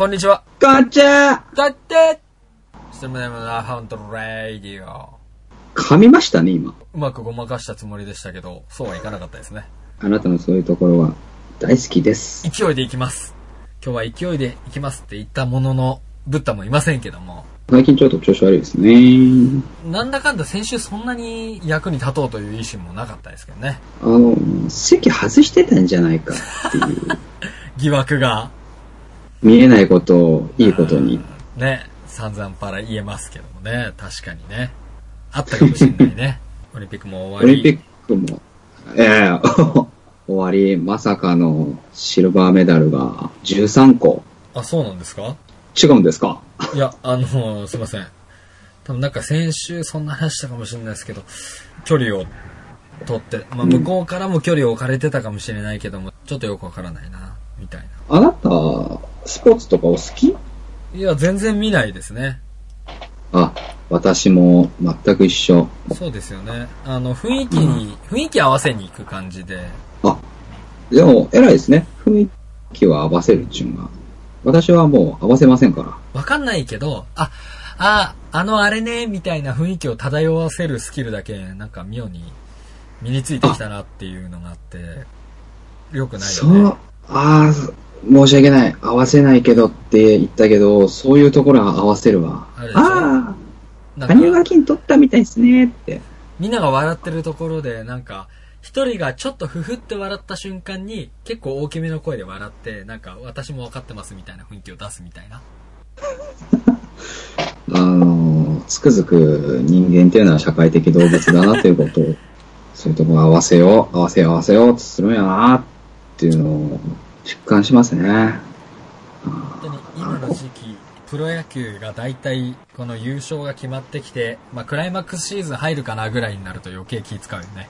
こんにちは。こんにちはだってステムネムラハントレイディオ。噛みましたね、今。うまくごまかしたつもりでしたけど、そうはいかなかったですね。あなたのそういうところは大好きです。勢いでいきます。今日は勢いでいきますって言ったものの、ブッダもいませんけども、最近ちょっと調子悪いですね。なんだかんだ先週そんなに役に立とうという意思もなかったですけどね。あの、席外してたんじゃないかっていう。疑惑が、見えないことをいいことに。ね、散々パラ言えますけどもね、確かにね。あったかもしれないね。オリンピックもオ終わり。リンピックも、ええ 終わり、まさかのシルバーメダルが13個。あ、そうなんですか？違うんですか？いや、あの、すいません。多分なんか先週そんな話したかもしれないですけど、距離を取って、まあ向こうからも距離を置かれてたかもしれないけども、ちょっとよくわからないな、みたいな。あなた、スポーツとかお好き？いや、全然見ないですね。あ、私も全く一緒。そうですよね。あの、雰囲気に、雰囲気合わせに行く感じで、あ、でも偉いですね。雰囲気は合わせるっていうのが。私はもう合わせませんから。わかんないけど、あ、あ、あのあれね、みたいな雰囲気を漂わせるスキルだけ、なんか妙に身についてきたなっていうのがあって、よくないよね。そう、ああ、申し訳ない。合わせないけどって言ったけど、そういうところは合わせるわ。ああなあ、ん羽生がか、金取ったみたいですねって。みんなが笑ってるところで、なんか、一人がちょっとふふって笑った瞬間に、結構大きめの声で笑って、なんか、私も分かってますみたいな雰囲気を出すみたいな。あの、つくづく人間っていうのは社会的動物だなということを、そういうところ合わせよう、合わせよう、合わせようとするんやなっていうのを実感しますね。本当に今の時期、プロ野球が大体、この優勝が決まってきて、まあ、クライマックスシーズン入るかなぐらいになると余計気使うよね。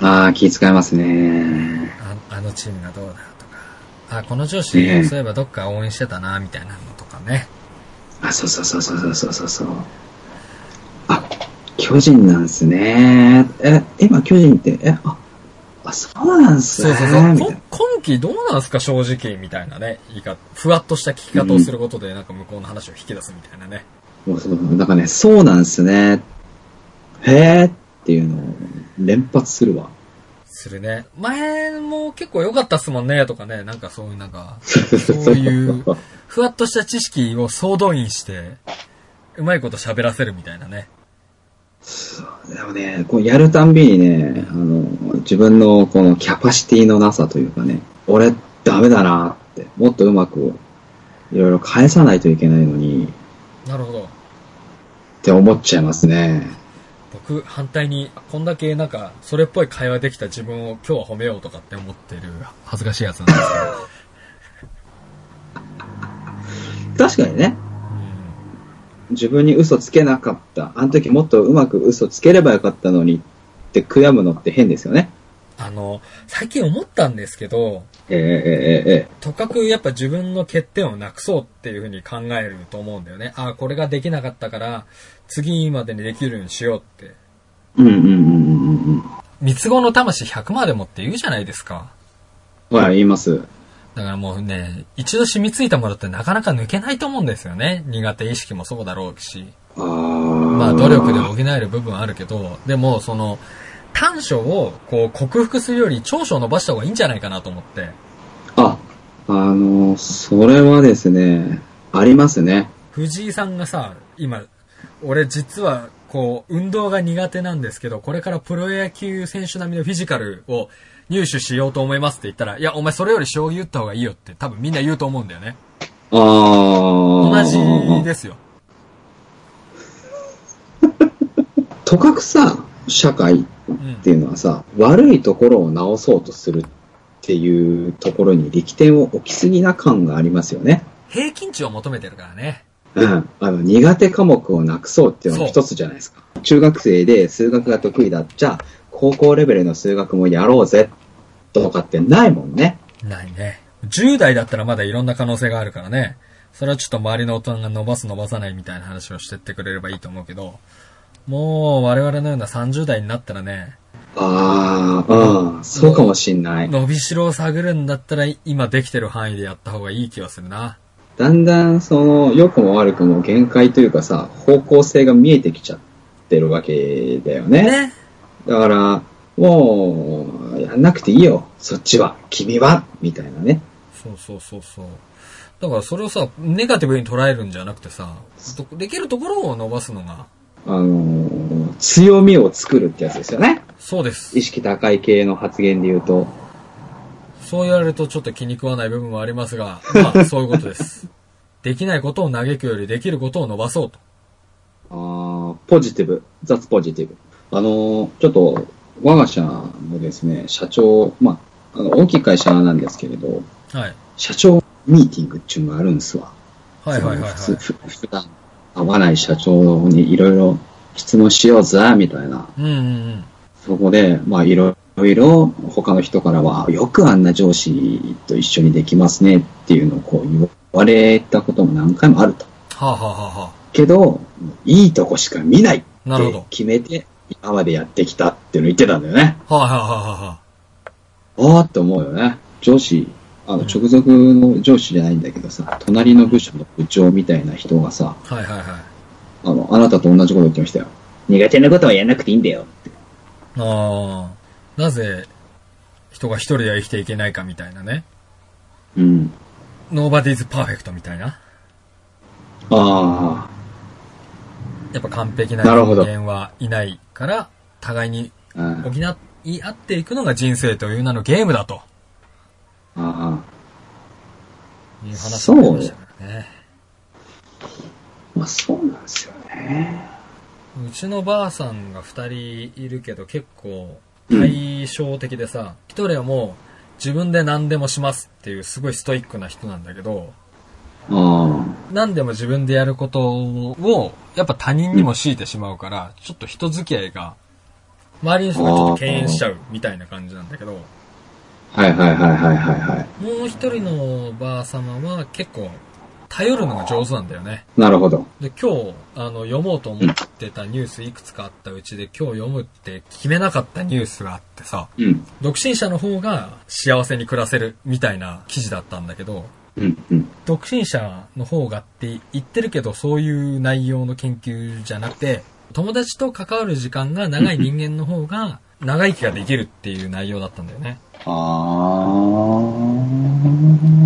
ああ、気遣いますね。ああのチームがどうだとか、あ、この上司、ねえそういえばどっか応援してたな、みたいなのとかね。あ、そうそうそうそうそうそうそう。あ、巨人なんですね。え、今巨人って、え、あ、あそうなんすね。そうそうそう。今季どうなんすか、正直、みたいなね。言い方、ふわっとした聞き方をすることで、なんか向こうの話を引き出すみたいなね。もうそうなんかね、そうなんすね。へーっていうのを連発するわ。するね。前も結構良かったっすもんね、とかね。なんかそういうなんか、そういう、ふわっとした知識を総動員して、うまいこと喋らせるみたいなね。でもね、こうやるたんびにね、あの、自分のこのキャパシティのなさというかね、俺ダメだなって、もっとうまくいろいろ返さないといけないのに、なるほど。って思っちゃいますね。僕、反対に、こんだけなんか、それっぽい会話できた自分を今日は褒めようとかって思ってる恥ずかしいやつなんです確かにね、自分に嘘つけなかった。あの時もっとうまく嘘つければよかったのにって悔やむのって変ですよね。あの、最近思ったんですけど、ええええええとかくやっぱ自分の欠点をなくそうっていうふうに考えると思うんだよね。ああ、これができなかったから、次までにできるようにしようって。うんうんうんうんうん三つ子の魂100までもって言うじゃないですか。うん。はい、言います。だからもうね、一度染みついたものってなかなか抜けないと思うんですよね。苦手意識もそうだろうし。まあ努力で補える部分はあるけど、でもその、短所をこう克服するより長所を伸ばした方がいいんじゃないかなと思って。あ、あの、それはですね、ありますね。藤井さんがさ、今、俺実はこう、運動が苦手なんですけど、これからプロ野球選手並みのフィジカルを入手しようと思いますって言ったら、いや、お前それより将棋打った方がいいよって多分みんな言うと思うんだよね。ああ。同じですよ。とかくさ、社会っていうのはさ、悪いところを直そうとするっていうところに力点を置きすぎな感がありますよね。平均値を求めてるからね。うん。あの、苦手科目をなくそうっていうのが一つじゃないですか。中学生で数学が得意だ。じゃあ、高校レベルの数学もやろうぜ。とかってないもんね。ないね。10代だったらまだいろんな可能性があるからね。それはちょっと周りの大人が伸ばす伸ばさないみたいな話をしてってくれればいいと思うけど、もう我々のような30代になったらね、ああ、うん、そうかもしんない。伸びしろを探るんだったら今できてる範囲でやった方がいい気はするな。だんだんその、良くも悪くも限界というかさ、方向性が見えてきちゃってるわけだよね。ね。だから、もう、やんなくていいよ。そっちは。君は。みたいなね。そうそうそうそう。だからそれをさ、ネガティブに捉えるんじゃなくてさ、どできるところを伸ばすのが、あのー強みを作るってやつですよね。そうです意。識高い系の発言で言うと。そう言われるとちょっと気に食わない部分もありますが、まあそういうことです。できないことを嘆くよりできることを伸ばそうと。あーポジティブ。雑ポジティブ。あのーちょっと、我が社のですね、社長、まあ、あの、大きい会社なんですけれど、はい。社長ミーティングっていうのがあるんですわ。はいはいはいはい。そ普段会わない社長にいろいろ質問しようぜ、みたいな。うんうんうん。そこで、まあ、いろいろ他の人からは、よくあんな上司と一緒にできますねっていうのをこう言われたことも何回もあると。はあ、はあはあはけど、いいとこしか見ないってなるほど決めて、今までやってきたっていうのを言ってたんだよね。あ、はあはあはあはあ。ああって思うよね。上司、あの、直属の上司じゃないんだけどさ、隣の部署の部長みたいな人がさ、はいはいはい。あの、あなたと同じこと言ってましたよ。苦手なことはやんなくていいんだよって。ああ、なぜ人が一人では生きていけないかみたいなね。うん。nobody's perfect みたいな。あやっぱ完璧な人間はいないから、互いにあ、うん。補い合っていくのが人生という名のゲームだとあいう話になりましたからね。あ。まあそうなんですよね。うちのばあさんが二人いるけど結構対照的でさ、一人はもう自分で何でもしますっていうすごいストイックな人なんだけど、あ何でも自分でやることをやっぱ他人にも強いてしまうから、ちょっと人付き合いが周りの人がちょっと敬遠しちゃうみたいな感じなんだけど、あ。はいはいはいはいはいはい。もう一人のばあ様は結構頼るのが上手なんだよね。なるほど。で、今日、あの、読もうと思ってたニュースいくつかあったうちで、今日読むって決めなかったニュースがあってさ、うん。独身者の方が幸せに暮らせるみたいな記事だったんだけど、うん。うん。独身者の方がって言ってるけど、そういう内容の研究じゃなくて、友達と関わる時間が長い人間の方が、長生きができるっていう内容だったんだよね。ああ。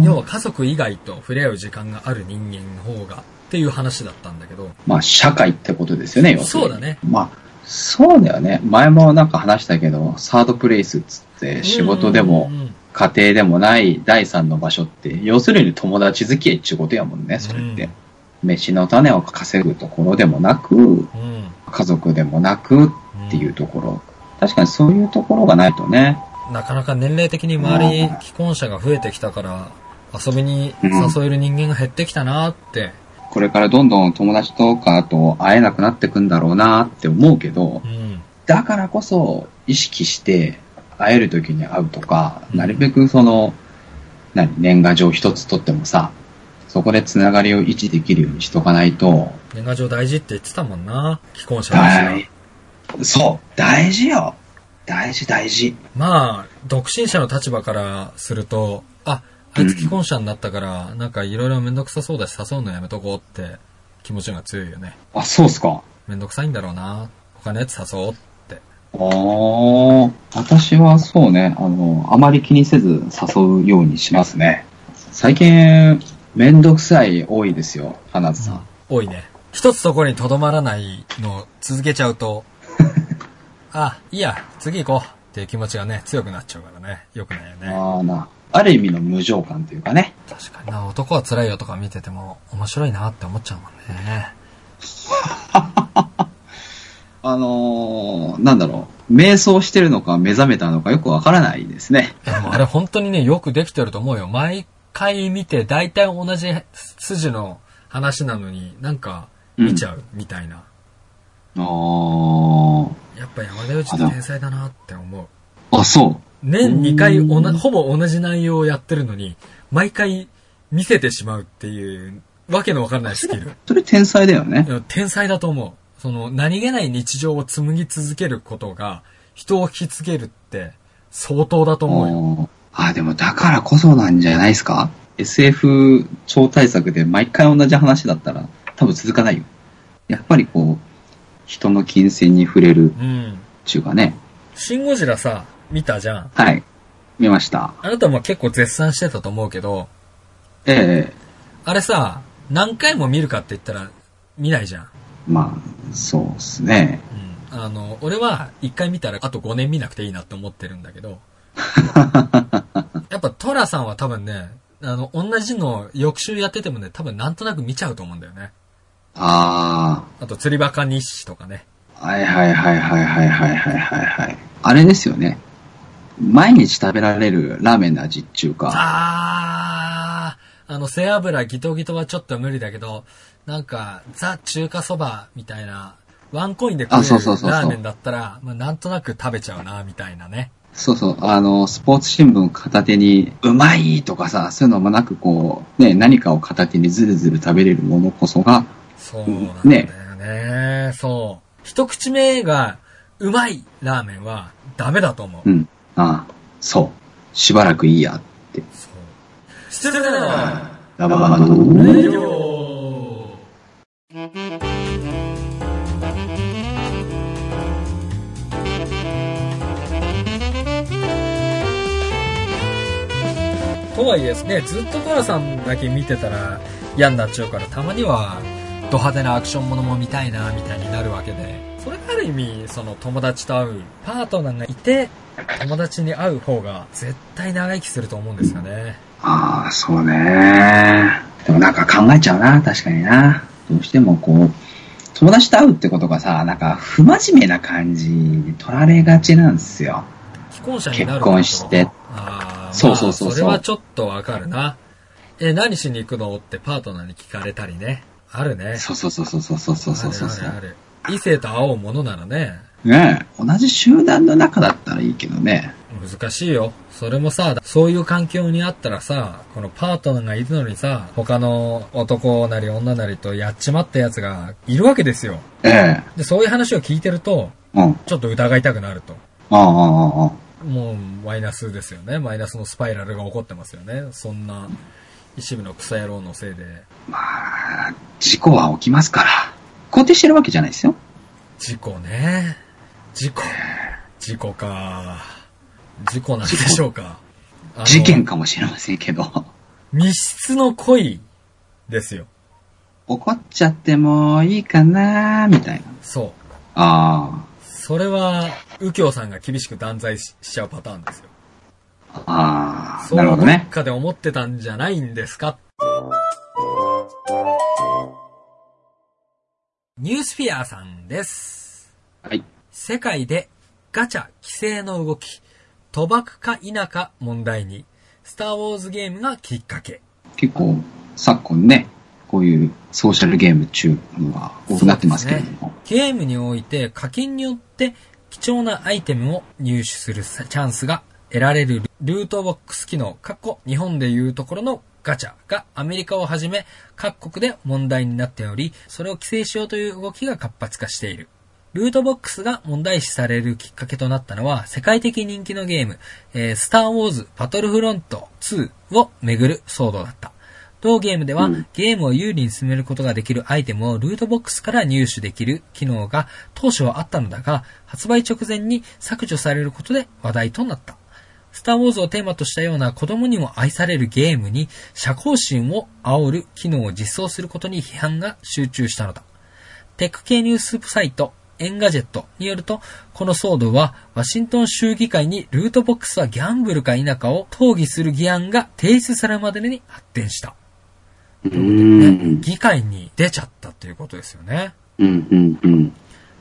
要は家族以外と触れ合う時間がある人間の方がっていう話だったんだけど、まあ社会ってことですよね、要するにそうだね。まあ、そうだよね。前もなんか話したけど、サードプレイスっつって仕事でもうんうんうん家庭でもない第三の場所って、要するに友達付き合いっていうことやもんね、それって。飯の種を稼ぐところでもなく、うん。家族でもなくっていうところ。確かにそういうところがないとね。なかなか年齢的に周りに既婚者が増えてきたから、遊びに誘える人間が減ってきたなって。これからどんどん友達とかと会えなくなってくんだろうなって思うけどう、ん。だからこそ意識して会える時に会うとか、うんなるべくその、何、年賀状一つ取ってもさ、そこでつながりを維持できるようにしとかないと、年賀状大事って言ってたもんな。既婚者だし大、そう、大事よ。大事大事。まあ、独身者の立場からすると、あ、あいつ既婚者になったから、なんかいろいろめんどくさそうだし誘うのやめとこうって気持ちが強いよね。あ、そうっすか。めんどくさいんだろうな。他のやつ誘おうって。ああ、私はそうね、あの、あまり気にせず誘うようにしますね。最近、めんどくさい多いですよ、花津さん。多いね。一つそこにとどまらないのを続けちゃうと、あ、いいや、次行こうっていう気持ちがね、強くなっちゃうからね。よくないよね。ああな、ある意味の無情感というかね。確かにな、男は辛いよとか見てても面白いなって思っちゃうもんね。あのー、なんだろう、瞑想してるのか目覚めたのかよくわからないですね。でもあれ本当にね、よくできてると思うよ。毎回見て大体同じ筋の話なのになんか見ちゃうみたいな。あー、やっぱ山田内って天才だなって思う。あ、そう。年2回おな、ほぼ同じ内容をやってるのに、毎回見せてしまうっていう、わけのわからないスキル。それ天才だよね天才だと思う。その、何気ない日常を紡ぎ続けることが、人を引きつけるって、相当だと思うよ。あでもだからこそなんじゃないですか？SF 超大作で毎回同じ話だったら多分続かないよ。やっぱりこう、人の金銭に触れるうん。っていうかね。シンゴジラさ、見たじゃん。はい。見ました。あなたも結構絶賛してたと思うけど、ええあれさ、何回も見るかって言ったら見ないじゃん。まあ、そうですね。うん。あの、俺は一回見たらあと5年見なくていいなって思ってるんだけど、やっぱトラさんは多分ね、あの、同じの翌週やっててもね、多分なんとなく見ちゃうと思うんだよね。ああと釣りバカ日誌とかね。あ、はいはいはいはいはいはいはいはいはい。あれですよね。毎日食べられるラーメンの味っていうか、あー、あの、背脂ギトギトはちょっと無理だけど、なんか、ザ中華そばみたいな、ワンコインで食えるラーメンだったら、まあ、なんとなく食べちゃうな、みたいなね。そうそう、あの、スポーツ新聞片手に、うまいとかさ、そういうのもなくこう、ね、何かを片手にずるずる食べれるものこそが、そうなんだよね。そう。一口目が、うまいラーメンはダメだと思う。うん、ああ、そう、しばらくいいやって。そう。失礼だなラババドレとはいえですね、ずっとトラさんだけ見てたら嫌になっちゃうから、たまにはド派手なアクションものも見たいな、みたいになるわけで、それがある意味、その友達と会う、パートナーがいて、友達に会う方が絶対長生きすると思うんですよね。ああ、そうね。でもなんか考えちゃうな、確かにな。どうしてもこう、友達と会うってことがさ、なんか不真面目な感じに取られがちなんですよ。既婚者になる結婚してそうそうそうそれはちょっとわかるな。え、何しに行くのってパートナーに聞かれたりね。あるね。そうそうそうそうそうそうそうそうそうあるあるある。異性と会おうものならね、ねえ、同じ集団の中だったらいいけどね。難しいよ。それもさ、そういう環境にあったらさ、このパートナーがいるのにさ、他の男なり女なりとやっちまったやつがいるわけですよ。ええ。で、そういう話を聞いてると、うん。ちょっと疑いたくなると。ああ、ああ、ああ。もうマイナスですよね。マイナスのスパイラルが起こってますよね。そんな一部の草野郎のせいで。まあ、事故は起きますから。肯定してるわけじゃないですよ。事故ね。事故。事故か。事故なんでしょうか。事件かもしれませんけど。密室の恋ですよ。怒っちゃってもいいかなみたいな。そう。あそれは、右京さんが厳しく断罪ししちゃうパターンですよ。あ、あなるほどねどっ。かで思ってたんじゃないんですか？ニュースフィアさんです。はい。世界でガチャ規制の動き、賭博か否か問題に、スターウォーズゲームがきっかけ。結構、昨今ね、こういうソーシャルゲーム中のが多くなってますけれども。ゲームにおいて課金によって貴重なアイテムを入手するチャンスが得られるルートボックス機能、過去日本でいうところのガチャがアメリカをはじめ各国で問題になっており、それを規制しようという動きが活発化している。ルートボックスが問題視されるきっかけとなったのは、世界的人気のゲーム、えースター・ウォーズ・バトルフロント2をめぐる騒動だった。同ゲームでは、うんゲームを有利に進めることができるアイテムをルートボックスから入手できる機能が当初はあったのだが、発売直前に削除されることで話題となった。スター・ウォーズをテーマとしたような子供にも愛されるゲームに射幸心を煽る機能を実装することに批判が集中したのだ。テック系ニュースサイト、エンガジェットによると、この騒動は、ワシントン州議会にルートボックスはギャンブルか否かを討議する議案が提出されるまでに発展した。う。議会に出ちゃったということですよね。うん、うん、うん。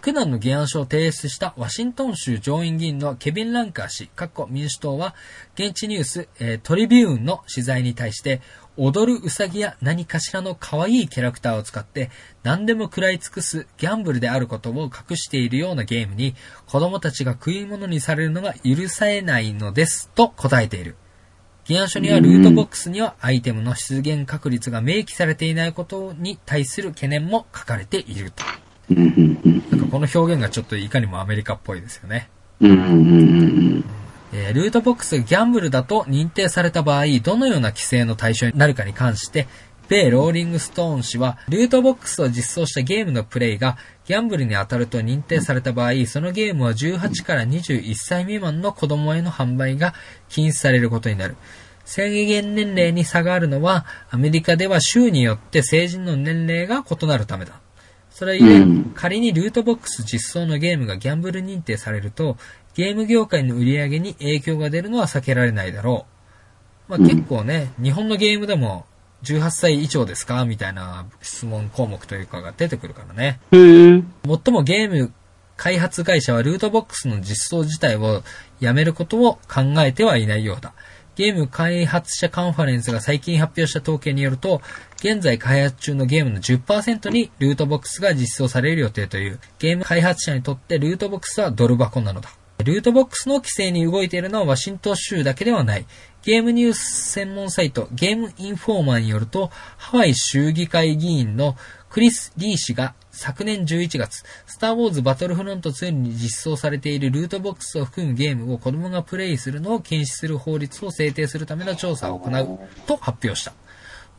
苦難の議案書を提出したワシントン州上院議員のケビン・ランカー氏、かっこ民主党は、現地ニュース、えートリビューンの取材に対して、踊るウサギや何かしらの可愛いキャラクターを使って、何でも食らい尽くすギャンブルであることを隠しているようなゲームに、子供たちが食い物にされるのが許されないのです、と答えている。議案書にはルートボックスにはアイテムの出現確率が明記されていないことに対する懸念も書かれていると。なんかこの表現がちょっといかにもアメリカっぽいですよね。うん、うん、うん、うん。えールートボックスがギャンブルだと認定された場合、どのような規制の対象になるかに関して、米ローリングストーン氏は、ルートボックスを実装したゲームのプレイがギャンブルに当たると認定された場合、そのゲームは18から21歳未満の子供への販売が禁止されることになる。制限年齢に差があるのは、アメリカでは州によって成人の年齢が異なるためだ。それゆえ、うん仮にルートボックス実装のゲームがギャンブル認定されると、ゲーム業界の売り上げに影響が出るのは避けられないだろう。まあ、うん結構ね、日本のゲームでも18歳以上ですか？みたいな質問項目というかが出てくるからね。へえ。もっともゲーム開発会社はルートボックスの実装自体をやめることを考えてはいないようだ。ゲーム開発者カンファレンスが最近発表した統計によると、現在開発中のゲームの10%にルートボックスが実装される予定という、ゲーム開発者にとってルートボックスはドル箱なのだ。ルートボックスの規制に動いているのはワシントン州だけではない。ゲームニュース専門サイトゲームインフォーマーによると、ハワイ州議会議員のクリス・リー氏が昨年11月、スター・ウォーズ・バトルフロント2に実装されているルートボックスを含むゲームを子供がプレイするのを禁止する法律を制定するための調査を行うと発表した。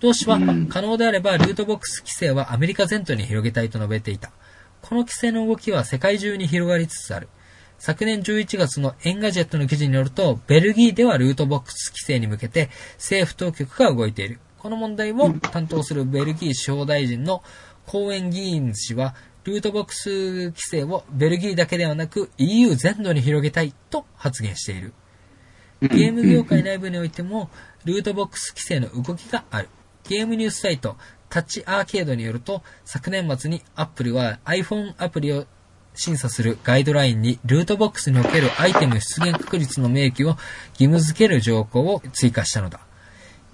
同氏はうん可能であればルートボックス規制はアメリカ全土に広げたいと述べていた。この規制の動きは世界中に広がりつつある。昨年11月のエンガジェットの記事によると、ベルギーではルートボックス規制に向けて政府当局が動いている。この問題を担当するベルギー司法大臣のコーエン議員氏は、ルートボックス規制をベルギーだけではなく EU 全土に広げたいと発言している。ゲーム業界内部においても、ルートボックス規制の動きがある。ゲームニュースサイト、タッチアーケードによると、昨年末に Apple は iPhone アプリを審査するガイドラインに、ルートボックスにおけるアイテム出現確率の明記を義務付ける条項を追加したのだ。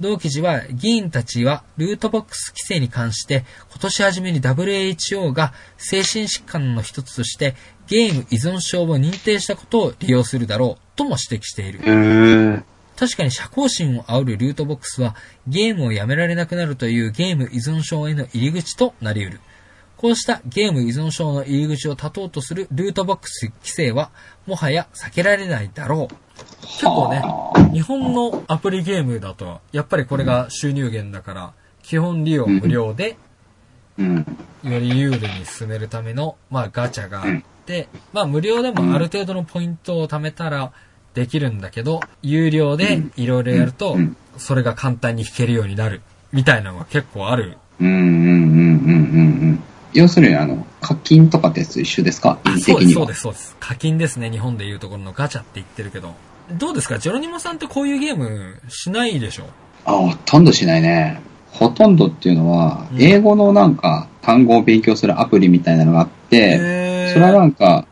同記事は、議員たちはルートボックス規制に関して、今年初めに WHO が精神疾患の一つとして、ゲーム依存症を認定したことを利用するだろう、とも指摘している。確かに社交心を煽るルートボックスはゲームをやめられなくなるというゲーム依存症への入り口となり得る。こうしたゲーム依存症の入り口を断とうとするルートボックス規制はもはや避けられないだろう。結構ね、日本のアプリゲームだとやっぱりこれが収入源だから基本利用無料でうん。より有利に進めるための、まあ、ガチャがあって、まあ、無料でもある程度のポイントを貯めたらできるんだけど、有料でいろいろやるとうん、それが簡単に弾けるようになる、みたいなのが結構ある。うんうんうんうんうんうん。要するに、あの、課金とかってやつと一緒ですか？意味そうです、的には。そうです、そうです。課金ですね、日本でいうところのガチャって言ってるけど。どうですか？ジェロニモさんってこういうゲームしないでしょ？あ、ほとんどしないね。ほとんどっていうのは、うん英語のなんか単語を勉強するアプリみたいなのがあって、それはなんか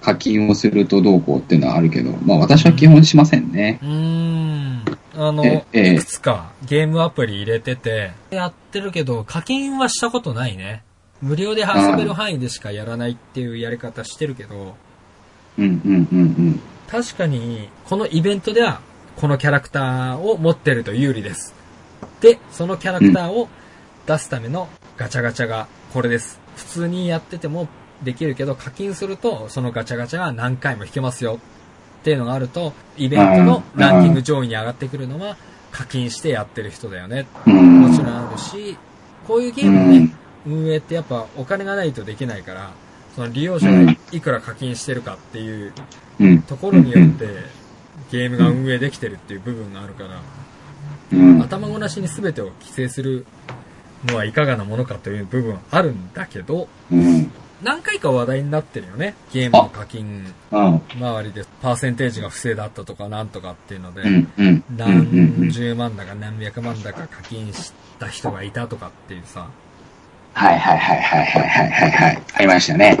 課金をするとどうこうっていうのはあるけど、まあ私は基本しませんね。うーん。あの、ええいくつかゲームアプリ入れてて、やってるけど、課金はしたことないね。無料で遊べる範囲でしかやらないっていうやり方してるけど、うんうんうんうん。確かに、このイベントでは、このキャラクターを持ってると有利です。で、そのキャラクターを出すためのガチャガチャがこれです。普通にやっててもできるけど、課金すると、そのガチャガチャが何回も引けますよっていうのがあると、イベントのランキング上位に上がってくるのは、課金してやってる人だよね。うん。もちろんあるし、こういうゲームのね、運営ってやっぱお金がないとできないから、その利用者がいくら課金してるかっていううん。ところによって、ゲームが運営できてるっていう部分があるから、うん。頭ごなしに全てを規制するのはいかがなものかという部分はあるんだけど、うん。何回か話題になってるよね。ゲームの課金うん。周りでパーセンテージが不正だったとかなんとかっていうので。何十万だか何百万だか課金した人がいたとかっていうさ、はいはいはいはいはいはいはいはい。ありましたね。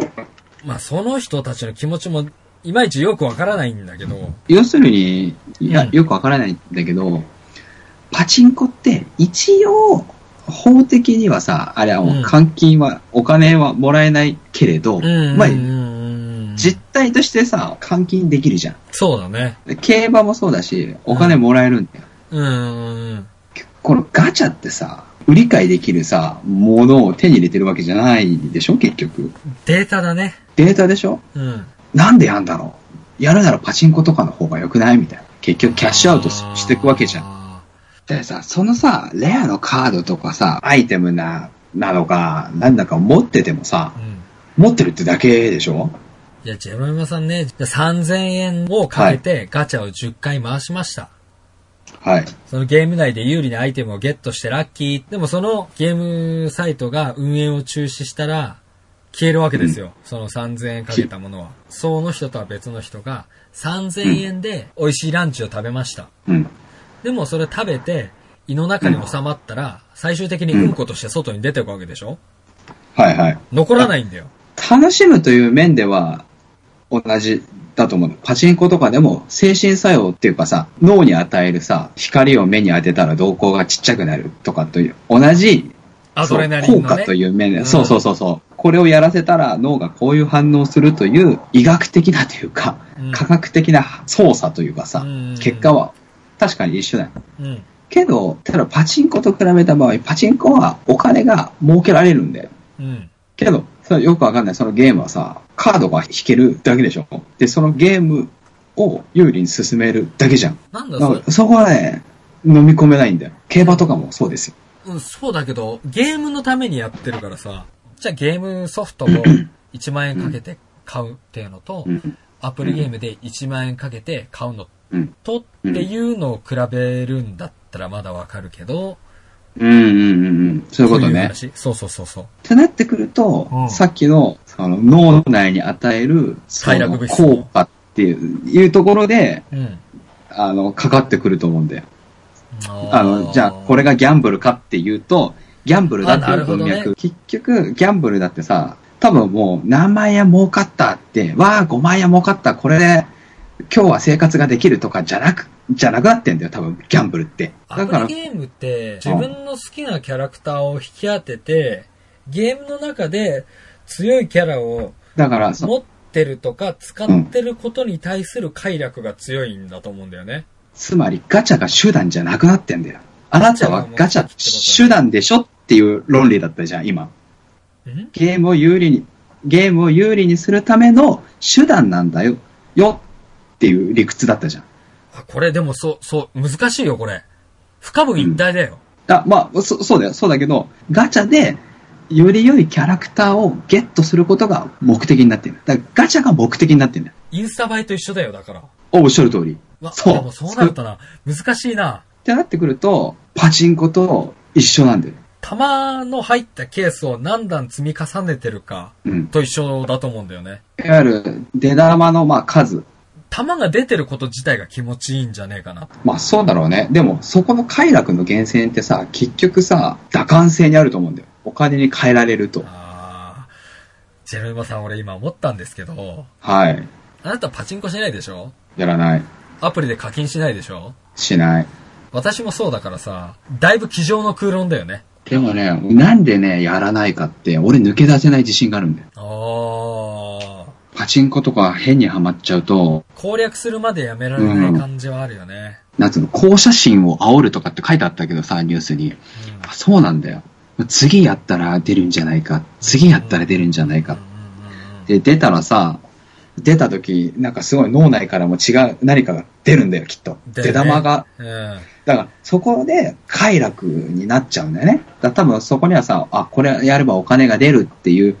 まあその人たちの気持ちもいまいちよくわからないんだけど、要するに、いや、よくわからないんだけど、パチンコって一応、法的にはさ、あれはもう換金は、お金はもらえないけれど、うん、まあ実態としてさ、換金できるじゃん。そうだね。競馬もそうだし、お金もらえるんだよ。うん。このガチャってさ、売り買いできるさ、ものを手に入れてるわけじゃないでしょ、結局。データだね。データでしょ？うん。なんでやんだろうやるならパチンコとかの方が良くないみたいな。結局キャッシュアウトしていくわけじゃん。ん。でさ、そのさ、レアのカードとかさ、アイテムな、なのか、なんだか持っててもさ、うん。持ってるってだけでしょ？いや、ジェロニモさんね、3000円をかけてガチャを10回回しました。はい。そのゲーム内で有利なアイテムをゲットしてラッキー。でもそのゲームサイトが運営を中止したら消えるわけですよ。その3000円かけたものは。その人とは別の人が3000円で美味しいランチを食べました。うん。でもそれ食べて胃の中に収まったら最終的にうんことして外に出てくわけでしょ？はいはい。残らないんだよ。楽しむという面では同じだと思う。パチンコとかでも精神作用っていうかさ、脳に与えるさ、光を目に当てたら瞳孔がちっちゃくなるとかという、同じアドレナリンのね効果と。いう面で、うんそうそうそうそう。これをやらせたら脳がこういう反応をするという医学的なというか、うん科学的な操作というかさ、うん結果は確かに一緒だよ。うん。けど、ただパチンコと比べた場合、パチンコはお金が儲けられるんだよ。うん。けど、それよくわかんない。そのゲームはさ、カードが引けるだけでしょ。で、そのゲームを有利に進めるだけじゃん。なんだそれそこはね、飲み込めないんだよ。競馬とかもそうですよ。うん、そうだけど、ゲームのためにやってるからさ、じゃあゲームソフトを1 万円かけて買うっていうのと、うん。アプリゲームで1万円かけて買うのうん。とっていうのを比べるんだったらまだわかるけど、うんうんうんうん。そういうことね。話そうそうそうそう。ってなってくると、うんさっきのその脳内に与えるその効果っていうところで、うん。あの、かかってくると思うんだよ。あの、じゃあ、これが、がギャンブルかっていうと、ギャンブルだっていう文脈、ほ結局、ギャンブルだってさ、多分もう何万円儲かったって、わあ、5万円儲かった、これで、今日は生活ができるとかじゃなく、じゃなくなってんだよ、多分、ギャンブルって。アだからゲームって自分の好きなキャラクターを引き当てて、ゲームの中で強いキャラをだから、そ持ってるとか使ってることに対する快楽が強いんだと思うんだよね。つまりガチャが手段じゃなくなってんだよ。あなたはガチャ手段でしょっていう論理だったじゃん、今。ん？ゲームを有利に、ゲームを有利にするための手段なんだよ、よっていう理屈だったじゃん。あ、これでもそう、そう、難しいよ、これ。不可分一体だよ。あ、まあ、そ、そうだよ、そうだけど、ガチャで、より良いキャラクターをゲットすることが目的になってる。だからガチャが目的になってるんだよ。インスタ映えと一緒だよ、だから。お、おっしゃる通り。わそうでもそうなるとな、難しいな。ってなってくると、パチンコと一緒なんだよ。弾の入ったケースを何段積み重ねてるかうん。と一緒だと思うんだよね。いわゆる、出玉の、まあ、数。弾が出てること自体が気持ちいいんじゃねえかな。まあ、そうだろうね。でも、そこの快楽の源泉ってさ、結局さ、打感性にあると思うんだよ。お金に変えられると。あー、ジェロさん俺今思ったんですけど、はい。あなたパチンコしないでしょ？やらない。アプリで課金しないでしょ？しない。私もそうだからさ、だいぶ机上の空論だよね。でもね、なんでね、やらないかって、俺抜け出せない自信があるんだよ。あー。パチンコとか変にはまっちゃうと、攻略するまでやめられない感じはあるよね。なんつうの、校舎心を煽るとかって書いてあったけどさ、ニュースに。あそうなんだよ。次やったら出るんじゃないか。次やったら出るんじゃないか。で、出たらさ、出た時、なんかすごい脳内からも違う何かが出るんだよ、きっと。ね出玉が。うん。だから、そこで快楽になっちゃうんだよね。だ多分そこにはさ、あ、これやればお金が出るっていう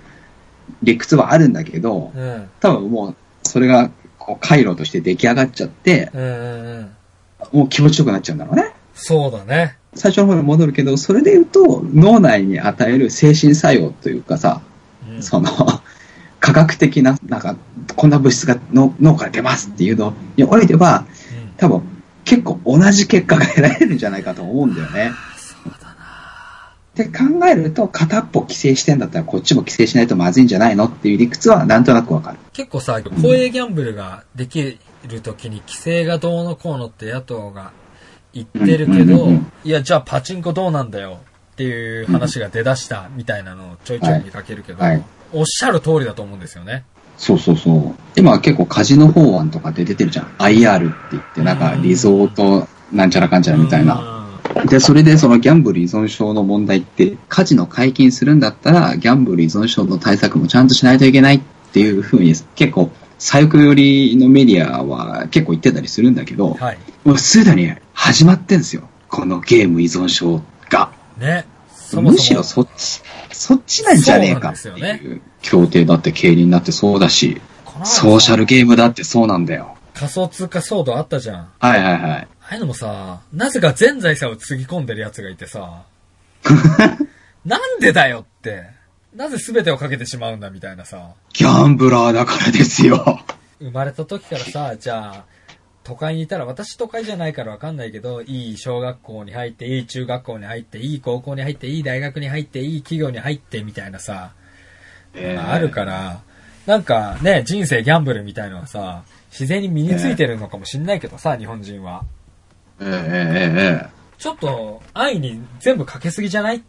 理屈はあるんだけど、うん。多分もう、それが、こう、回路として出来上がっちゃって、うんうんうん。もう気持ちよくなっちゃうんだろうね。そうだね。最初の方に戻るけど、それで言うと、脳内に与える精神作用というかさ、うんその、科学的な、なんか、こんな物質が脳脳から出ますっていうのにおいては、うん多分、結構同じ結果が得られるんじゃないかと思うんだよね。そうだなって考えると、片っぽ規制してんだったら、こっちも規制しないとまずいんじゃないのっていう理屈はなんとなくわかる。結構さ、公営ギャンブルができるときに規制がどうのこうのって野党が言ってるけどいや、じゃあパチンコどうなんだよっていう話が出だしたみたいなのをちょいちょい見かけるけどはいはい、おっしゃる通りだと思うんですよね。そうそうそう。今は結構カジノ法案とかで出てるじゃん。IR って言って、なんかリゾートなんちゃらかんちゃらみたいな。で、それでそのギャンブル依存症の問題って、カジノ解禁するんだったら、ギャンブル依存症の対策もちゃんとしないといけないっていうふうに結構左翼寄りのメディアは結構言ってたりするんだけど、はい。もうすでに始まってんですよ。このゲーム依存症が。ね。そもそもむしろそっち、そっちなんじゃねえかっていう。協定だって経理になってそうだし、ソーシャルゲームだってそうなんだよ。仮想通貨騒動あったじゃん。はいはいはい。ああいうのもさ、なぜか全財産をつぎ込んでる奴がいてさ、なんでだよって。なぜ全てをかけてしまうんだみたいなさ。ギャンブラーだからですよ。生まれた時からさ、じゃあ、都会にいたら、私都会じゃないからわかんないけど、いい小学校に入って、いい中学校に入って、いい高校に入って、いい大学に入って、いい企業に入って、みたいなさ、まああるから、なんかね、人生ギャンブルみたいのはさ、自然に身についてるのかもしんないけどさ、日本人は。ええええええちょっと、愛に全部かけすぎじゃない？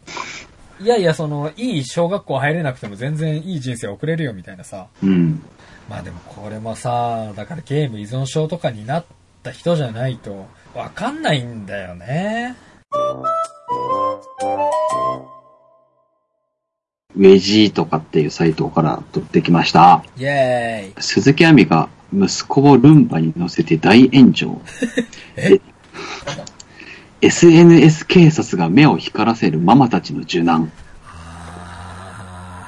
いやいや、その、いい小学校入れなくても全然いい人生送れるよみたいなさ。うん。まあでもこれもさ、だからゲーム依存症とかになった人じゃないとわかんないんだよね。ウェジーとかっていうサイトから取ってきました。イェーイ。鈴木亜美が息子をルンバに乗せて大炎上。え？SNS 警察が目を光らせるママたちの受難。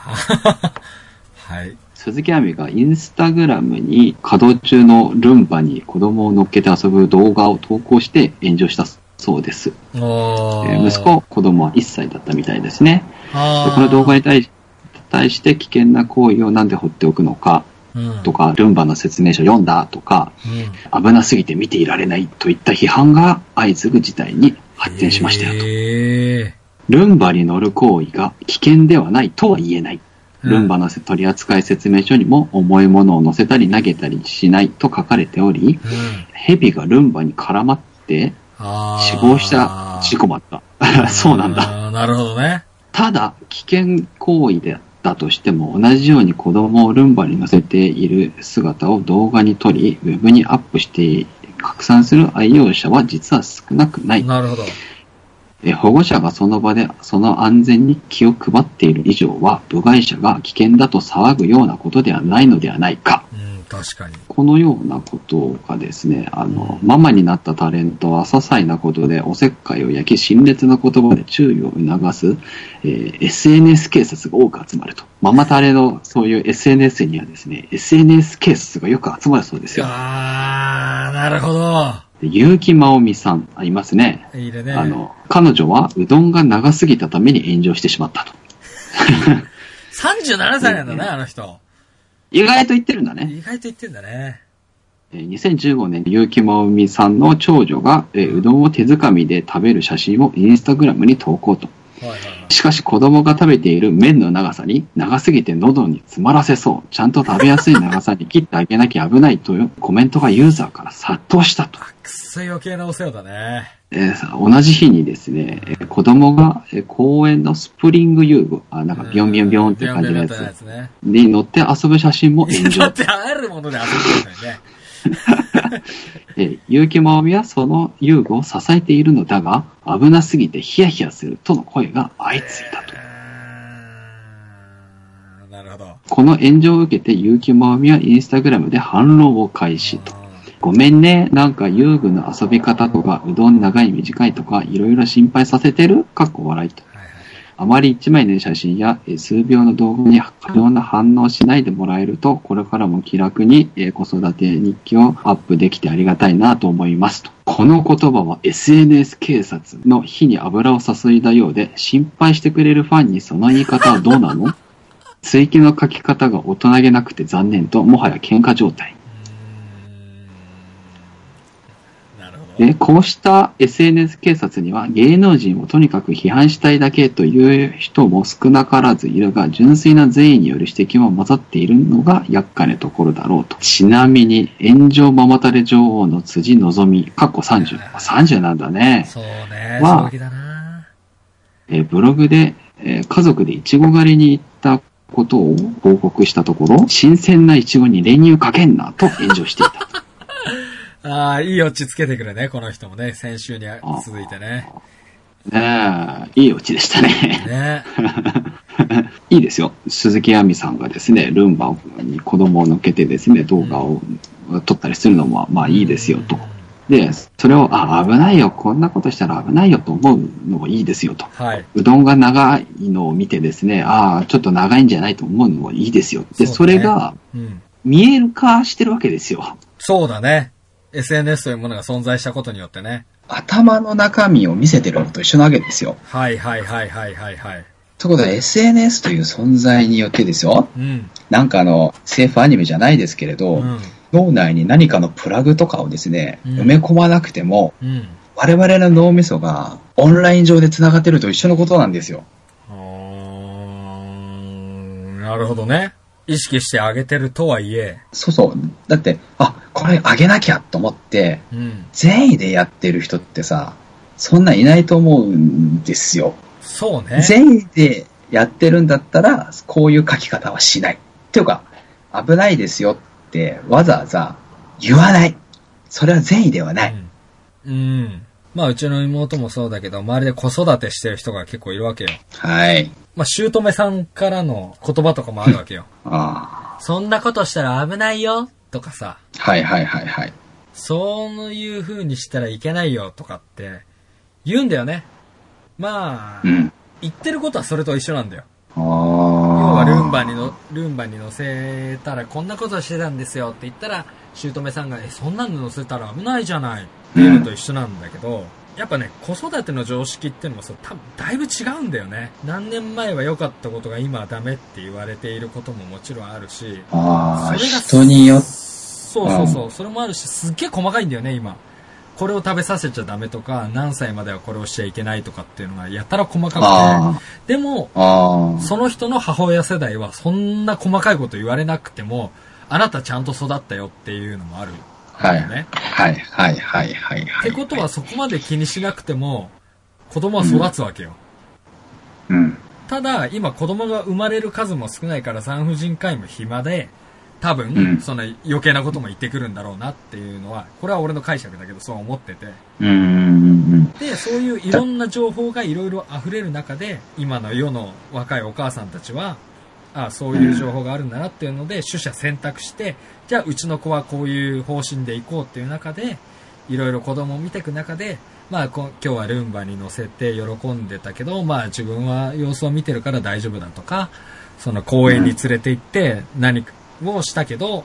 はい。鈴木亜美がインスタグラムに稼働中のルンバに子供を乗っけて遊ぶ動画を投稿して炎上したそうです。おえー息子、子供は1歳だったみたいですね。この動画に対し対して危険な行為をなんで放っておくのかうんとか、ルンバの説明書読んだとか、うん危なすぎて見ていられないといった批判が相次ぐ事態に発展しましたよと。へルンバに乗る行為が危険ではないとは言えない。うんルンバの取扱説明書にも重いものを乗せたり投げたりしないと書かれており、ーうんヘビがルンバに絡まって死亡した事故もあった。そうなんだ。なるほどね。ただ、危険行為であったとしても、同じように子供をルンバに乗せている姿を動画に撮り、ウェブにアップして拡散する愛用者は実は少なくない。なるほど。え保護者がその場でその安全に気を配っている以上は、部外者が危険だと騒ぐようなことではないのではないか。うん、確かに。このようなことがですね、あの、ママになったタレントは些細なことでおせっかいを焼き、辛烈な言葉で注意を促す、えー SNS 警察が多く集まると。ママタレのそういう SNS にはですね、SNS 警察がよく集まるそうですよ。あー、なるほど。で結城まおみさん、あいますね。いいね。あの、彼女はうどんが長すぎたために炎上してしまったと。37歳なんだね、あの人。意外と言ってるんだね。意外と言ってんだね。えー2015年、結城まおみさんの長女が、えーうどんを手づかみで食べる写真をインスタグラムに投稿と。はいはいはい。しかし子供が食べている麺の長さに長すぎて喉に詰まらせそう。ちゃんと食べやすい長さに切ってあげなきゃ危ないというコメントがユーザーから殺到したと。くっそ余計なお世話だね。えー同じ日にですね、えー子供が、えー公園のスプリング遊具、あ、なんかビヨンビヨンビヨンって感じのやつ。に乗って遊ぶ写真も 炎だ上っ。てあるもので遊んでるね。えー結城まおみはその遊具を支えているのだが、危なすぎてヒヤヒヤするとの声が相次いだと。うーんなるほど。この炎上を受けて結城まおみはインスタグラムで反論を開始と。ごめんね、なんか遊具の遊び方とか、うどん長い短いとか、いろいろ心配させてる？かっこ笑いと。あまり一枚の写真やえー数秒の動画に過剰な反応しないでもらえると、これからも気楽にえー子育て日記をアップできてありがたいなと思いますと。この言葉は SNS 警察の火に油を注いだようで、心配してくれるファンにその言い方はどうなの？追記の書き方が大人げなくて残念と、もはや喧嘩状態。でこうした SNS 警察には芸能人をとにかく批判したいだけという人も少なからずいるが、純粋な善意による指摘も混ざっているのが厄介なところだろうと。ちなみに、炎上ママタレ女王の辻希美、過去30。30なんだね。そうね、まあ衝撃だな。えーブログで、えー家族でイチゴ狩りに行ったことを報告したところ、新鮮なイチゴに練乳かけんなと炎上していた。ああ、いいオチつけてくるね、この人もね、先週に続いてね。ねえ、いいオチでしたね。ね。いいですよ。鈴木亜美さんがですね、ルンバに子供を乗っけてですね、動画を撮ったりするのも、まあいいですよと。で、それを、あ、危ないよ、こんなことしたら危ないよと思うのもいいですよと。はい。うどんが長いのを見てですね、ああ、ちょっと長いんじゃないと思うのもいいですよ。で、そねれがうん。見える化してるわけですよ。そうだね。SNS というものが存在したことによってね。頭の中身を見せてるのと一緒なわけですよ。はいはいはいはいはいはい。ということで SNS という存在によってですよ。うん。なんかあの、政府アニメじゃないですけれど、うん。脳内に何かのプラグとかをですね、うん埋め込まなくても、うん。我々の脳みそがオンライン上で繋がってると一緒のことなんですよ。うーんなるほどね。意識してあげてるとはいえ。そうそう。だって、あ、これあげなきゃと思って、うん。善意でやってる人ってさ、そんないないと思うんですよ。そうね。善意でやってるんだったら、こういう書き方はしない。っていうか、危ないですよってわざわざ言わない。それは善意ではない。うん。うん。まあ、うちの妹もそうだけど、周りで子育てしてる人が結構いるわけよ。はい。まあ、姑さんからの言葉とかもあるわけよ。あそんなことしたら危ないよとかさ、あ。はいはいはいはい。そういう風にしたらいけないよとかって言うんだよね。まあ、うん。言ってることはそれと一緒なんだよ。ああ。要はルンバにの、ルンバに乗せたらこんなことしてたんですよって言ったら、姑さんが、え、そんなの乗せたら危ないじゃないっていうのと一緒なんだけど、やっぱね、子育ての常識っていうのもそう、多分だいぶ違うんだよね。何年前は良かったことが今はダメって言われていることももちろんあるし、ああ、それが人によって、そうそうそう、それもあるし、すっげえ細かいんだよね、今。これを食べさせちゃダメとか、何歳まではこれをしちゃいけないとかっていうのがやたら細かあくて、でも。その人の母親世代はそんな細かいこと言われなくても、あなたちゃんと育ったよっていうのもある。はい。ね。はいはいはいはいはい。ってことはそこまで気にしなくても、子供は育つわけよ。うん。ただ、今子供が生まれる数も少ないから産婦人科医も暇で、多分、うんその余計なことも言ってくるんだろうなっていうのは、これは俺の解釈だけどそう思ってて。で、そういういろんな情報がいろいろ溢れる中で、今の世の若いお母さんたちは、あそういう情報があるんだなっていうので、取捨選択して、じゃあうちの子はこういう方針で行こうっていう中で、いろいろ子供を見ていく中で、まあこ今日はルンバに乗せて喜んでたけど、まあ自分は様子を見てるから大丈夫だとか、その公園に連れて行って何をしたけど、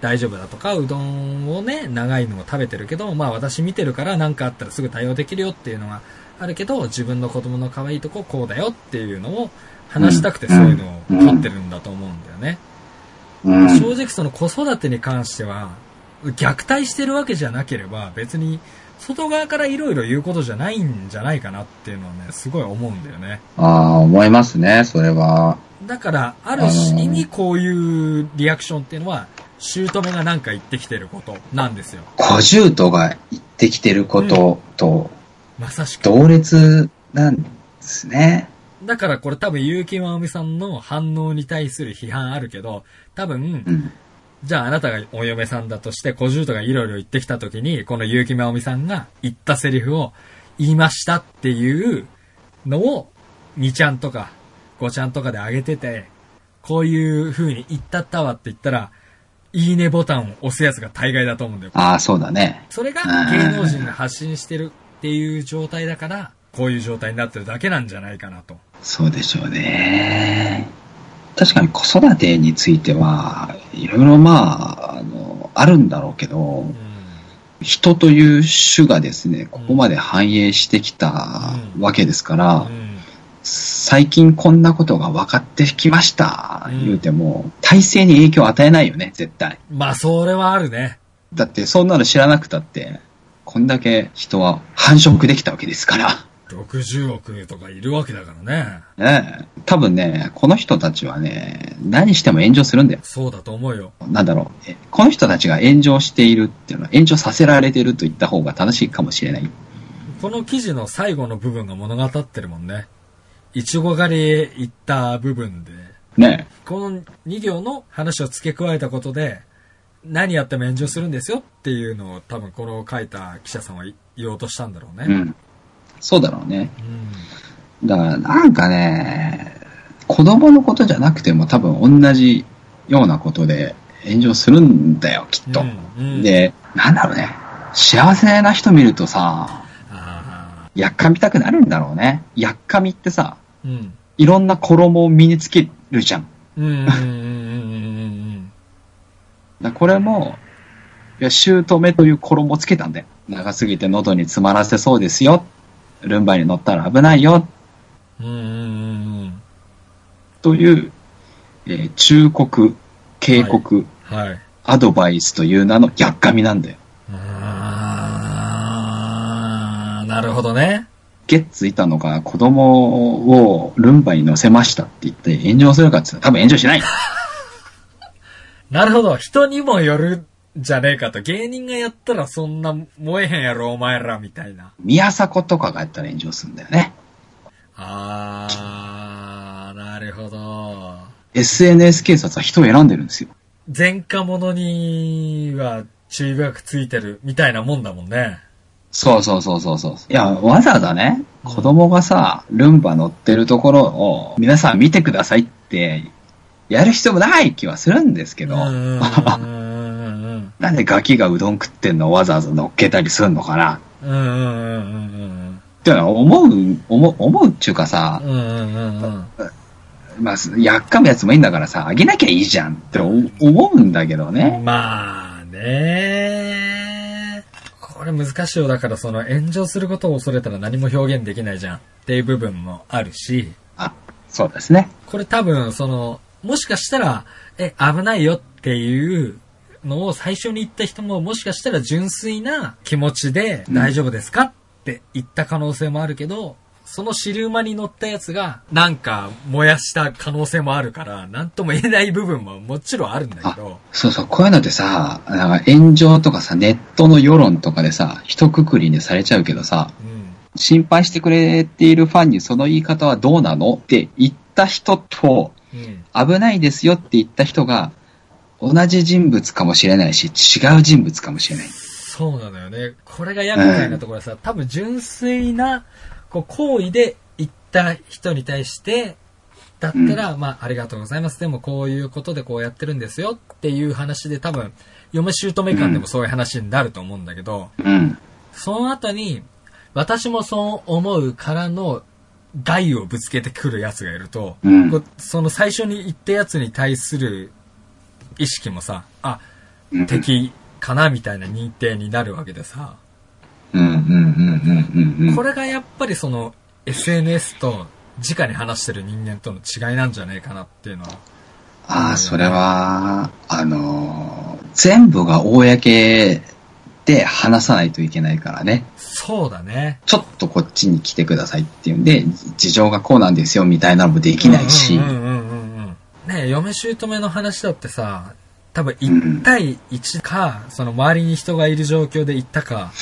大丈夫だとか、うどんをね、長いのを食べてるけど、まあ私見てるから何かあったらすぐ対応できるよっていうのがあるけど、自分の子供の可愛いとここうだよっていうのを話したくてそういうのを撮ってるんだと思うんだよね。うん。正直その子育てに関しては、虐待してるわけじゃなければ別に外側からいろいろ言うことじゃないんじゃないかなっていうのはね、すごい思うんだよね。ああ、思いますね、それは。だから、ある意味こういうリアクションっていうのは、姑がなんか言ってきてることなんですよ。小獣とが言ってきてることとまさしく。同列なんですね。だからこれ多分結城まおみさんの反応に対する批判あるけど、多分う、ん。じゃああなたがお嫁さんだとして、小獣とがいろいろ言ってきた時に、この結城まおみさんが言ったセリフを言いましたっていうのを、2ちゃんとか5ちゃんとかで上げてて、こういう風に言ったったわって言ったら、いいねボタンを押すやつが大概だと思うんだよ。ああ、そうだね。それが芸能人が発信してるっていう状態だから、こういう状態になってるだけなんじゃないかなと。そうでしょうね。確かに子育てについては、いろいろまあ、あの、あるんだろうけどう、ん。人という種がですね、ここまで繁栄してきたわけですから、うん最近こんなことが分かってきました、うん言うても、体制に影響を与えないよね、絶対。まあ、それはあるね。だって、そんなの知らなくたって、こんだけ人は繁殖できたわけですから。60億とかいるわけだからね。ねえ。多分ね、この人たちはね、何しても炎上するんだよ。そうだと思うよ。なんだろう。えこの人たちが炎上しているっていうのは、炎上させられていると言った方が正しいかもしれない。この記事の最後の部分が物語ってるもんね。いちご狩りへ行った部分で、ねこの2行の話を付け加えたことで、何やっても炎上するんですよっていうのを多分この書いた記者さんは言おうとしたんだろうえ。うね。ん。そうだろうね。うん。だから、なんかね、子供のことじゃなくても多分同じようなことで炎上するんだよ、きっと。うんうんで、なんだろうね。幸せな人見るとさ、あやっかみたくなるんだろうね。やっかみってさ、ーうん。いろんな衣を身につけるじゃんうんだこれも、いや、姑という衣をつけたんだよ。長すぎて喉に詰まらせそうですよ。ルンバに乗ったら危ないよ。うん。うんうんうんという、えー忠告、警告、うん。はい。アドバイスという名のやっかみなんだよ。あーなるほどね。ゲッツいたのが子供をルンバに乗せましたって言って炎上するかって言ったら多分炎上しない。なるほど。人にもよるんじゃねえかと。芸人がやったらそんな燃えへんやろ、お前ら、みたいな。宮迫とかがやったら炎上するんだよね。あー、なるほど。SNS 警察は人を選んでるんですよ。前科者には注意深くついてるみたいなもんだもんね。そうそうそうそうそう。いや、わざわざね、子供がさ、ルンバ乗ってるところを皆さん見てくださいって、やる必要もない気はするんですけど、なんでガキがうどん食ってんのをわざわざ乗っけたりするのかな？うんうんうんうんうんっていうのは思う、思う、思うっていうかさ、うんうんうんうんまあ、やっかむやつもいいんだからさ、あげなきゃいいじゃんって思思うんだけどね。まあねこれ難しいよ。だからその炎上することを恐れたら何も表現できないじゃんっていう部分もあるし、あ、そうですね。これ多分その、もしかしたら、え、危ないよっていうのを最初に言った人ももしかしたら純粋な気持ちでうん大丈夫ですかって言った可能性もあるけど、その尻馬に乗ったやつがなんか燃やした可能性もあるから、なんとも言えない部分ももちろんあるんだけど、そうそう、こういうのってさ、なんか炎上とかさ、ネットの世論とかでさ、一括りにされちゃうけどさ、うん。心配してくれているファンにその言い方はどうなのって言った人と、うん。危ないですよって言った人が、同じ人物かもしれないし、違う人物かもしれない。そうなのよね。これが厄介なところでさ、多分純粋な、こう、行為で言った人に対して、だったら、まあ、ありがとうございます。でも、こういうことでこうやってるんですよっていう話で多分、嫁姑間でもそういう話になると思うんだけど、うん。その後に、私もそう思うからの害をぶつけてくるやつがいると、うんその最初に言ったやつに対する意識もさ、あ、うん敵かなみたいな認定になるわけでさ、うんうんうんうんうんうん。これがやっぱりその SNS と直に話してる人間との違いなんじゃねえかなっていうのは。ああ、それは、あのー全部が公で話さないといけないからね。そうだね。ちょっとこっちに来てくださいっていうんで、事情がこうなんですよみたいなのもできないし。うんうんうんうんうん。ねえ嫁姑の話だってさ、多分1対1か、その周りに人がいる状況で行ったか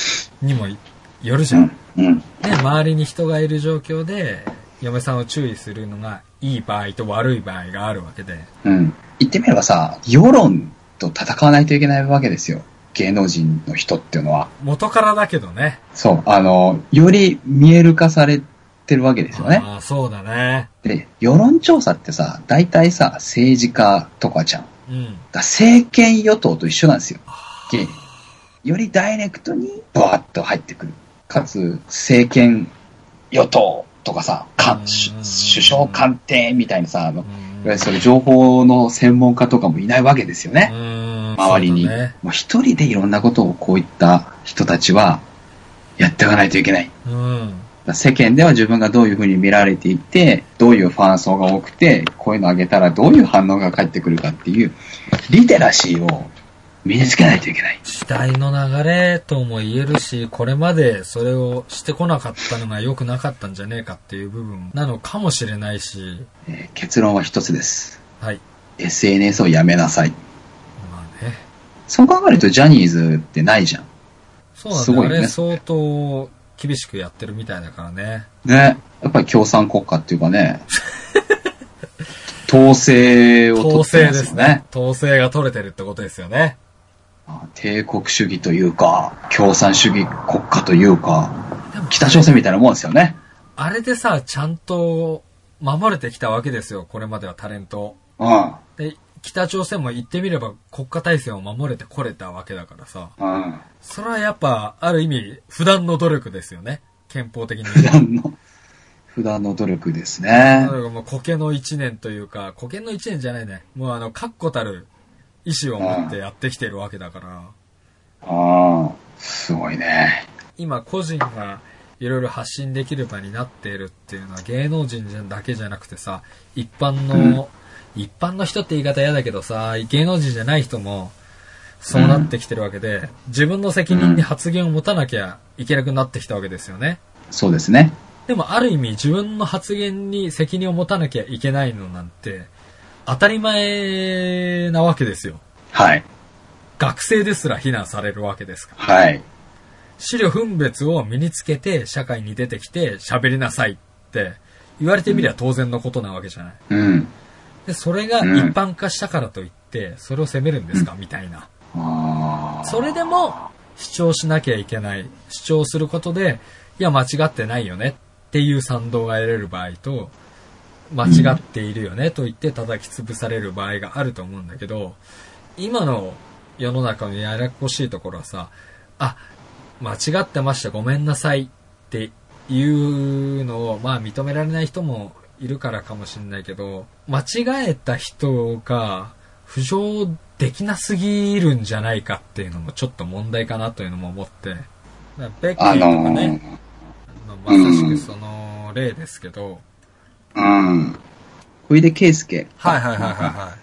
にもよるじゃん。ねうん。周りに人がいる状況で、嫁さんを注意するのがいい場合と悪い場合があるわけで。うん。言ってみればさ、世論と戦わないといけないわけですよ。芸能人の人っていうのは。元からだけどね。そう。あの、より見える化されてるわけですよね。ああ、そうだね。で、世論調査ってさ、大体さ、政治家とかじゃん。うん。ら政権与党と一緒なんですよ。でよりダイレクトにバーッと入ってくる。かつ、政権与党とかさ、かうん首首相官邸みたいなさ、いわゆるそれ情報の専門家とかもいないわけですよね。周周りに。ね、もう一人でいろんなことをこういった人たちはやっていかないといけない。うん。ら世間では自分がどういうふうに見られていて、どういうファン層が多くて、こういうのあげたらどういう反応が返ってくるかっていう、リテラシーを身につけないといけない。時代の流れとも言えるし、これまでそれをしてこなかったのが良くなかったんじゃねえかっていう部分なのかもしれないし、えー結論は一つです。はい。SNS をやめなさい。まあね。そう考えるとジャニーズってないじゃん。そうなんだよ。すごいね相当厳しくやってるみたいだからね。ね。やっぱり共産国家っていうかね、統制を取統ってま制ですすね。統制が取れてるってことですよね。帝国主義というか、共産主義国家というか、北朝鮮みたいなもんですよね。あれでさ、ちゃんと守れてきたわけですよ、これまではタレントを。うん。で、北朝鮮も言ってみれば国家体制を守れてこれたわけだからさ。うん。それはやっぱ、ある意味、普段の努力ですよね。憲法的に。普段の、普段の努力ですねもう苔の一年というか、苔の一年じゃないね。もうあの、確固たる意志を持ってやってきてるわけだから。ああ、すごいね。今個人がいろいろ発信できる場になっているっていうのは芸能人じゃだけじゃなくてさ、一般の、一般の人って言い方嫌だけどさ、芸能人じゃない人もそうなってきてるわけで、自分の責任に発言を持たなきゃいけなくなってきたわけですよね。そうですね。でもある意味自分の発言に責任を持たなきゃいけないのなんて当たり前なわけですよ。はい。学生ですら非難されるわけですから。はい。資料分別を身につけて社会に出てきて喋りなさいって言われてみりゃ当然のことなわけじゃない。うん。で、それが一般化したからといって、それを責めるんですか？みたいな。それでも主張しなきゃいけない。主張することで、いや間違ってないよね。っていう賛同が得られる場合と、間違っているよねと言って叩き潰される場合があると思うんだけど、今の世の中のややこしいところはさ、あ、間違ってましたごめんなさいっていうのを、まあ認められない人もいるからかもしれないけど、間違えた人が浮上できなすぎるんじゃないかっていうのもちょっと問題かなというのも思って、ベッキーあとかのね、ー、まあまさしくその例ですけど、うん。小出圭介。はいはいはいはいは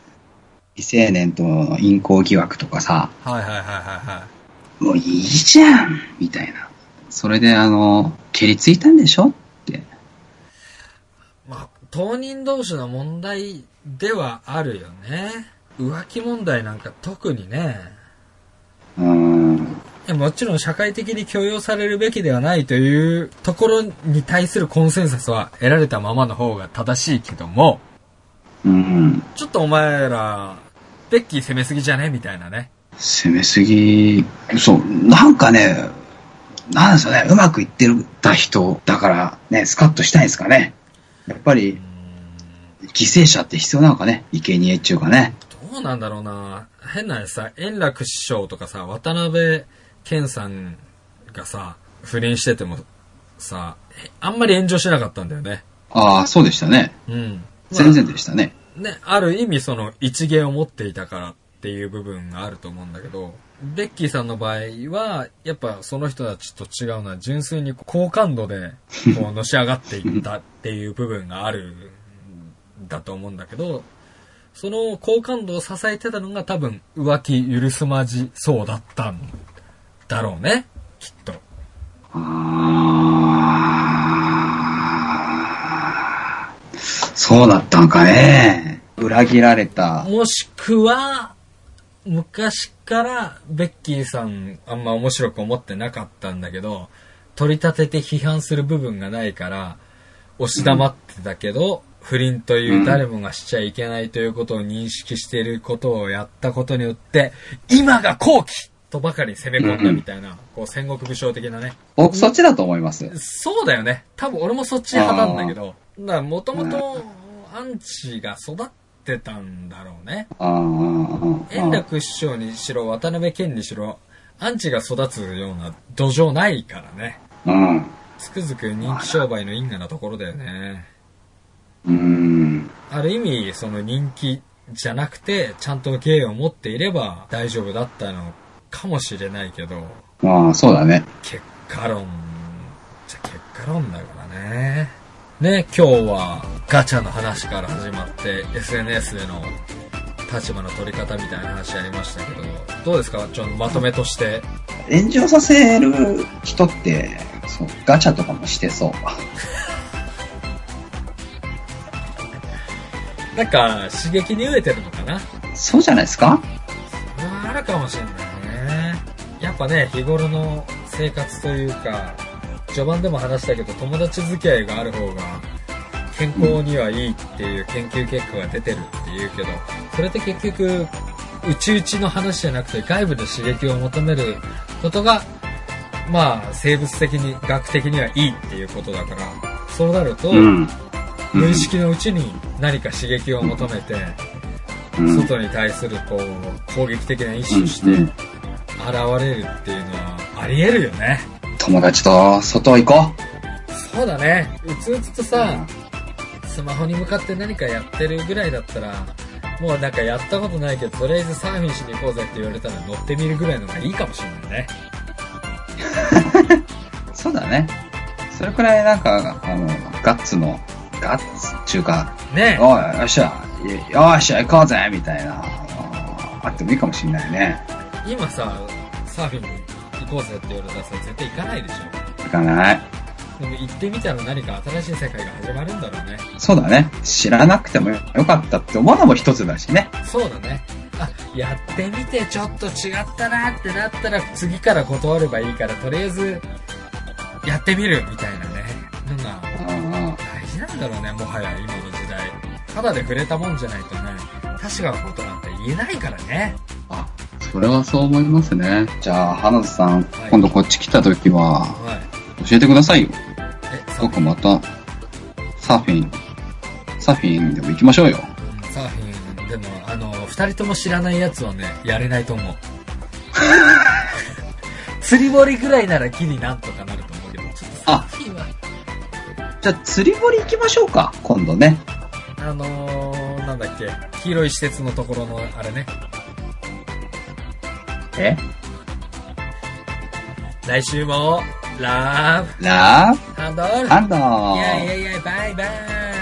い。未成年との淫行疑惑とかさ、はいはいはいはいはい。もういいじゃんみたいな。それであの、蹴りついたんでしょ当人同士の問題ではあるよね。浮気問題なんか特にね。うん。もちろん社会的に許容されるべきではないというところに対するコンセンサスは得られたままの方が正しいけども、うん。ちょっとお前ら、ベッキー攻めすぎじゃね？みたいなね。攻めすぎ、そう、なんかね、なんですよね、うまくいってるた人だからね、スカッとしたいんですかね。やっぱり、犠牲者って必要なのかね、生贄っていうかね。どうなんだろうな変なさ、円楽師匠とかさ、渡辺謙さんがさ、不倫しててもさ、えあんまり炎上しなかったんだよね。ああ、そうでしたね。うん。全然でしたね。ね、ある意味その一芸を持っていたからっていう部分があると思うんだけど、ベッキーさんの場合は、やっぱその人たちと違うのは純粋に好感度でこうのし上がっていったっていう部分があるんだと思うんだけど、その好感度を支えてたのが多分浮気許すまじそうだったんだろうね、きっと。ああ、そうだったんかね。裏切られた。もしくは、昔からベッキーさんあんま面白く思ってなかったんだけど、取り立てて批判する部分がないから、押し黙ってたけど、不倫という誰もがしちゃいけないということを認識していることをやったことによって、今が後期とばかり攻め込んだみたいな、こう戦国武将的なね。僕そっちだと思います。そうだよね。多分俺もそっち派なんだけど、だからもともとアンチが育ってたんだろうね。円楽師匠にしろ渡辺謙にしろアンチが育つような土壌ないからねうん。つくづく人気商売の因果なところだよねうん。ある意味その人気じゃなくてちゃんと芸を持っていれば大丈夫だったのかもしれないけどああ、そうだね。結果論じゃ結果論だからねね今日はガチャの話から始まって SNS での立場の取り方みたいな話ありましたけどどうですか？ちょっとまとめとして。炎上させる人って、そう、ガチャとかもしてそう。なんか刺激に飢えてるのかな？そうじゃないですか？まああるかもしれないね。やっぱね日頃の生活というか序盤でも話したけど友達付き合いがある方が健康にはいいっていう研究結果が出てるっていうけどそれって結局内々の話じゃなくて外部で刺激を求めることがまあ生物的に学的にはいいっていうことだからそうなると、無意識のうちに何か刺激を求めて、うん。外に対するこう、攻撃的な意志としてうん。現れるっていうのはあり得るよね。友達と外行こそうだね。うつうつとう。さ、スマホに向かって何かやってるぐらいだったら、もうなんかやったことないけど、とりあえずサーフィンしに行こうぜって言われたら乗ってみるぐらいのがいいかもしれないね。そうだね。それくらいなんか、あの、ガッツの、ガッツっていうか、ねおい、よっしゃ、よっしゃ、行こうぜみたいな、あってもいいかもしれないね。今さ、サーフィン行こうぜって言われたらさ、絶対行かないでし行かない。ょ。でも行ってみたら何か新しい世界が始まるんだろうね。そうだね。知らなくてもよかったって思うのも一つだしね。そうだね。あ、やってみてちょっと違ったなってなったら次から断ればいいから、とりあえず、やってみるみたいなね。のが大事なんだろうね、もはや今の時代。ただで触れたもんじゃないとね、確かなことなんて言えないからね。あ、それはそう思いますね。じゃあ、花田さん、今度こっち来た時は、はい。教えてくださいよ。え、僕また、サーフィン、サーフィンでも行きましょうよ。サーフィン、でも、あの、二人とも知らないやつはね、やれないと思う。釣り堀ぐらいなら木になんとかなると思うけど、ちょっとサーフィンは、じゃあ釣り堀行きましょうか、今度ね。あのー、なんだっけ、黄色い施設のところの、あれね、え？来週も、ラブ、ラハンドル、ブハンドいやいやいや、バイバイ。